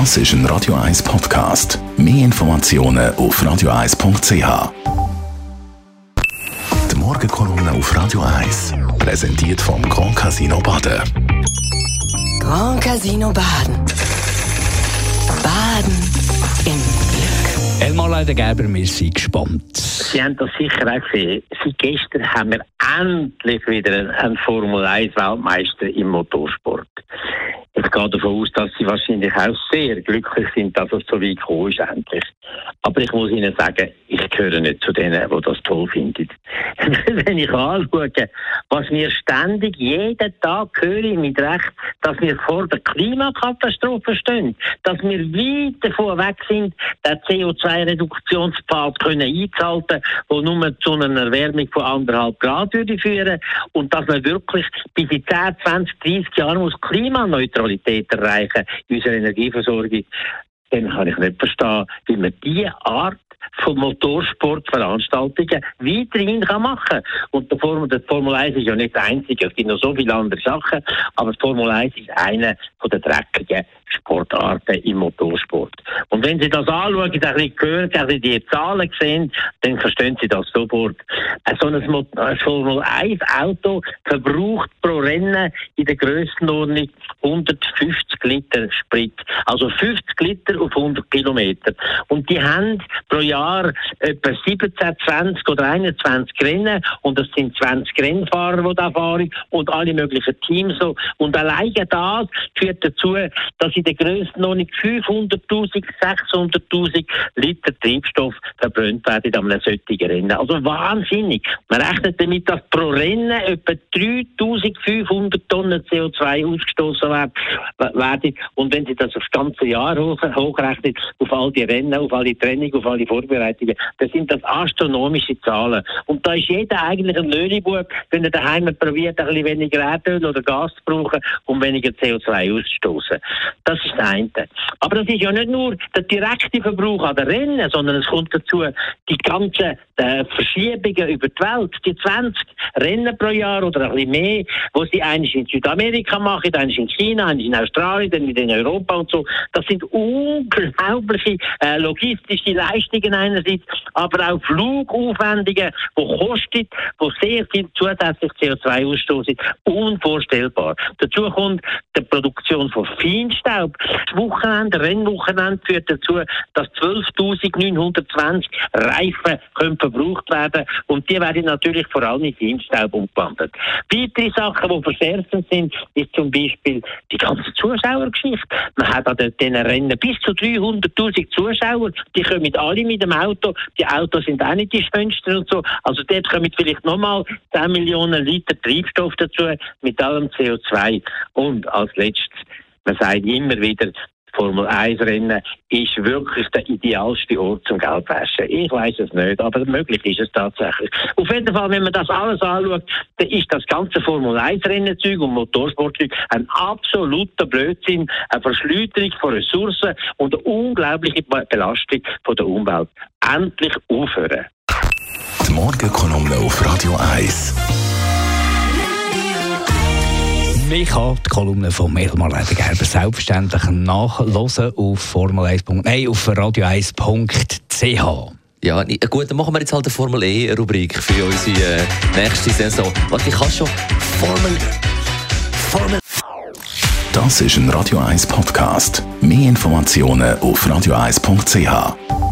Das ist ein Radio 1 Podcast. Mehr Informationen auf radio1.ch. Die Morgenkolumne auf Radio 1 präsentiert vom Grand Casino Baden. Grand Casino Baden. Baden im Glück. Elmar Leidengerber, wir sind gespannt. Sie haben das sicher auch gesehen. Seit gestern haben wir endlich wieder einen Formel 1 Weltmeister im Motorsport. Ich gehe davon aus, dass Sie wahrscheinlich auch sehr glücklich sind, dass es so weit gekommen ist endlich. Aber ich muss Ihnen sagen, ich gehöre nicht zu denen, die das toll finden. Wenn ich anschaue, was wir ständig jeden Tag hören mit Recht, dass wir vor der Klimakatastrophe stehen, dass wir weit davon weg sind, den CO2-Reduktionspfad können einzuhalten, der nur zu einer Erwärmung von anderthalb Grad würde führen. Und dass man wirklich bis in 10, 20, 30 Jahren muss Klimaneutralität erreichen in unserer Energieversorgung, dann kann ich nicht verstehen, wie man diese Art von Motorsportveranstaltungen weiterhin kann machen Und der Formel, der Formel 1 ist ja nicht das Einzige, es gibt noch so viele andere Sachen, aber die Formel 1 ist eine von der dreckigen Sportarten im Motorsport. Und wenn Sie das anschauen, ein bisschen hören, ein bisschen die Zahlen sehen, dann verstehen Sie das sofort. So ein Formel 1 Auto verbraucht pro Rennen in der Grössenordnung 150 Liter Sprit. Also 50 Liter auf 100 Kilometer. Und die haben pro Jahr etwa 17, 20 oder 21 Rennen. Und das sind 20 Rennfahrer, die da fahren. Und alle möglichen Teams. Und alleine das führt dazu, dass in der Grössenordnung 500.000, 600.000 Liter Treibstoff verbrannt werden an einem solchen Rennen. Also wahnsinnig. Man rechnet damit, dass pro Rennen etwa 3.500 Tonnen CO2 ausgestoßen werden. Und wenn Sie das aufs ganze Jahr hoch, hochrechnen, auf all die Rennen, auf alle Training, auf alle Vorbereitungen, dann sind das astronomische Zahlen. Und da ist jeder eigentlich ein Löhnibub, wenn er daheim probiert, ein bisschen weniger Erdöl oder Gas zu brauchen, um weniger CO2 auszustoßen. Das ist das eine. Aber das ist ja nicht nur der direkte Verbrauch an den Rennen, sondern es kommt dazu die ganzen äh, Verschiebungen über die Welt. Die 20 Rennen pro Jahr oder ein bisschen mehr, wo sie eines in Südamerika machen, eines in China, eines in Australien, dann in Europa und so. Das sind unglaubliche äh, logistische Leistungen einerseits, aber auch Flugaufwendungen, die kosten, die sehr viel zusätzlich CO2-Ausstoß sind. Unvorstellbar. Dazu kommt die Produktion von Feinstaub. Das Wochenende, Rennwochenende führt dazu, dass 12.920 Reifen können verbraucht werden und die werden natürlich vor allem in Feinstaub umgewandelt. Weitere Sachen, die verschärfend sind, ist zum Beispiel die ganze Zuschauergeschichte. Man hat an diesen Rennen bis zu 300.000 Zuschauer, die kommen alle mit dem Auto, die Autos sind auch nicht die schönsten und so, also dort kommen vielleicht nochmal 10 Millionen Liter Treibstoff dazu, mit allem CO2 und als letztes man sagt immer wieder, Formel 1 Rennen ist wirklich der idealste Ort zum Geldwäschen. Ich weiß es nicht, aber möglich ist es tatsächlich. Auf jeden Fall, wenn man das alles anschaut, dann ist das ganze Formel 1 Rennenzeug und Motorsportzeug ein absoluter Blödsinn, eine Verschleuderung von Ressourcen und eine unglaubliche Belastung von der Umwelt. Endlich aufhören. Die Morgenkolumne auf Radio 1. Ich kann die Kolumne von Elmar Ledergerber selbstverständlich nachlesen auf Formel 1. Nein, auf radio1.ch. Ja, gut, dann machen wir jetzt halt eine Formel E-Rubrik für unsere äh, nächste Saison. Warte, ich kann schon Formel. Formel. Das ist ein Radio 1 Podcast. Mehr Informationen auf radio1.ch.